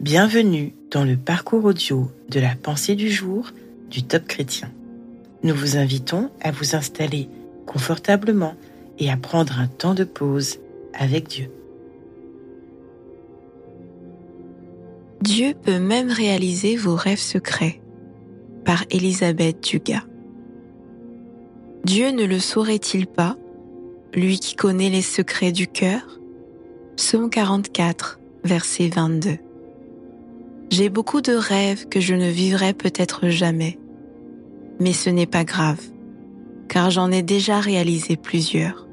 Bienvenue dans le parcours audio de la pensée du jour du Top Chrétien. Nous vous invitons à vous installer confortablement et à prendre un temps de pause avec Dieu. Dieu peut même réaliser vos rêves secrets par Elisabeth Dugas. Dieu ne le saurait-il pas, lui qui connaît les secrets du cœur? Psaume 44, verset 22. J'ai beaucoup de rêves que je ne vivrai peut-être jamais. Mais ce n'est pas grave, car j'en ai déjà réalisé plusieurs.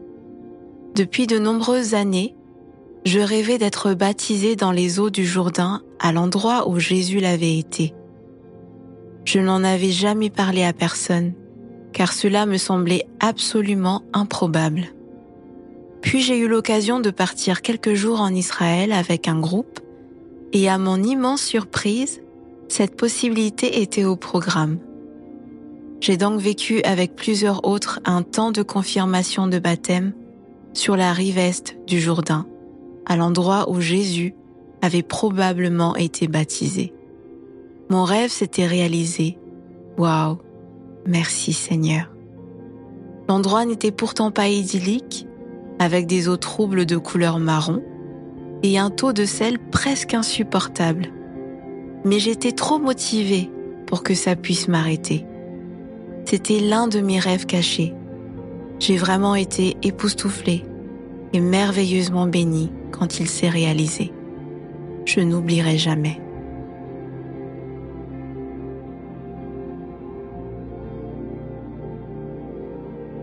Depuis de nombreuses années, je rêvais d'être baptisé dans les eaux du Jourdain à l'endroit où Jésus l'avait été. Je n'en avais jamais parlé à personne, car cela me semblait absolument improbable. Puis j'ai eu l'occasion de partir quelques jours en Israël avec un groupe et à mon immense surprise, cette possibilité était au programme. J'ai donc vécu avec plusieurs autres un temps de confirmation de baptême sur la rive est du Jourdain, à l'endroit où Jésus avait probablement été baptisé. Mon rêve s'était réalisé. Waouh! Merci Seigneur. L'endroit n'était pourtant pas idyllique, avec des eaux troubles de couleur marron, et un taux de sel presque insupportable. Mais j'étais trop motivée pour que ça puisse m'arrêter. C'était l'un de mes rêves cachés. J'ai vraiment été époustouflée et merveilleusement bénie quand il s'est réalisé. Je n'oublierai jamais.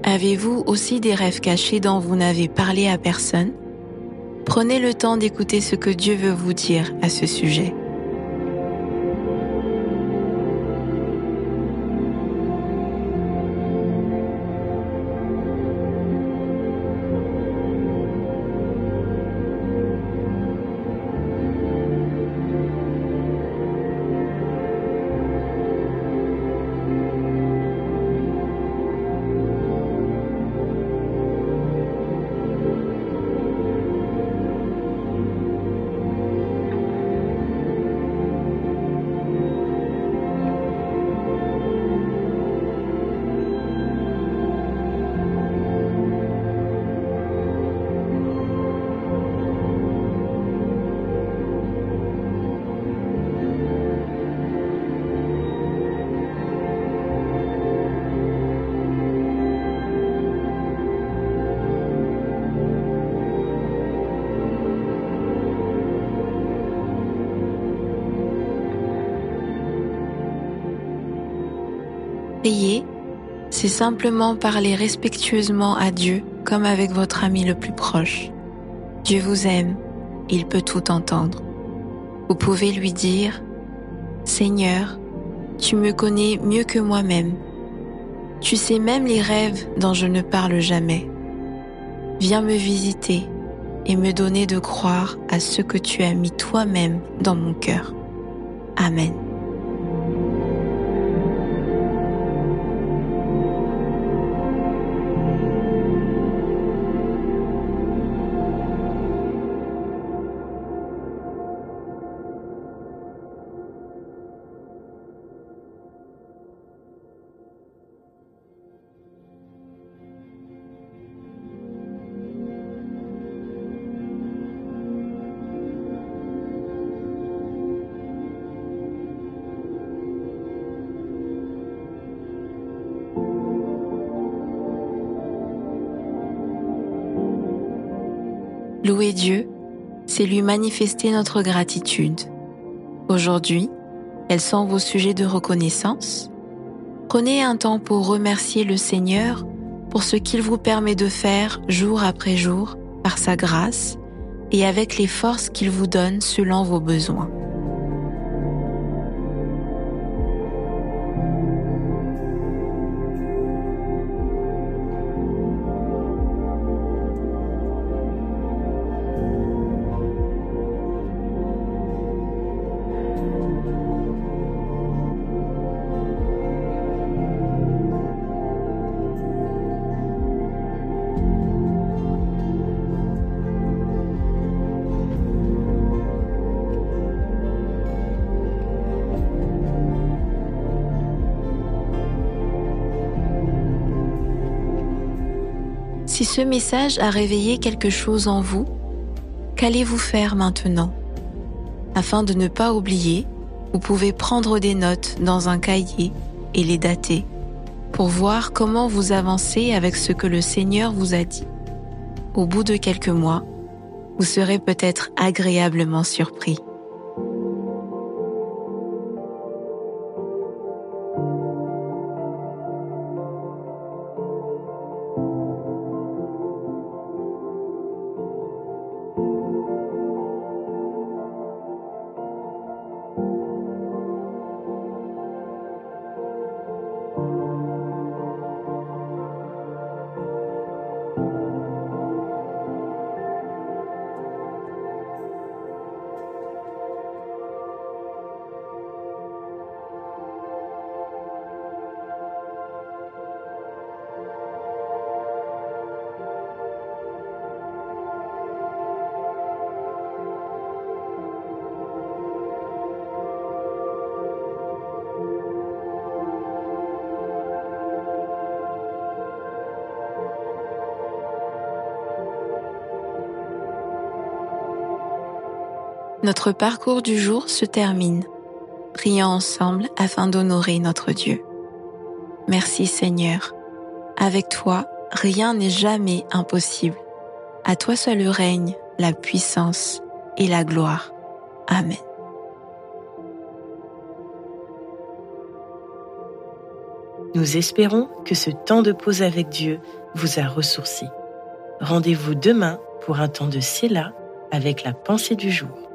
Avez-vous aussi des rêves cachés dont vous n'avez parlé à personne? Prenez le temps d'écouter ce que Dieu veut vous dire à ce sujet. Prier, c'est simplement parler respectueusement à Dieu comme avec votre ami le plus proche. Dieu vous aime, il peut tout entendre. Vous pouvez lui dire, Seigneur, tu me connais mieux que moi-même. Tu sais même les rêves dont je ne parle jamais. Viens me visiter et me donner de croire à ce que tu as mis toi-même dans mon cœur. Amen. Louer Dieu, c'est lui manifester notre gratitude. Aujourd'hui, quels sont vos sujets de reconnaissance Prenez un temps pour remercier le Seigneur pour ce qu'il vous permet de faire jour après jour par sa grâce et avec les forces qu'il vous donne selon vos besoins. Si ce message a réveillé quelque chose en vous, qu'allez-vous faire maintenant Afin de ne pas oublier, vous pouvez prendre des notes dans un cahier et les dater pour voir comment vous avancez avec ce que le Seigneur vous a dit. Au bout de quelques mois, vous serez peut-être agréablement surpris. Notre parcours du jour se termine. Prions ensemble afin d'honorer notre Dieu. Merci Seigneur. Avec toi, rien n'est jamais impossible. À toi seul règne la puissance et la gloire. Amen. Nous espérons que ce temps de pause avec Dieu vous a ressourci. Rendez-vous demain pour un temps de Séla avec la pensée du jour.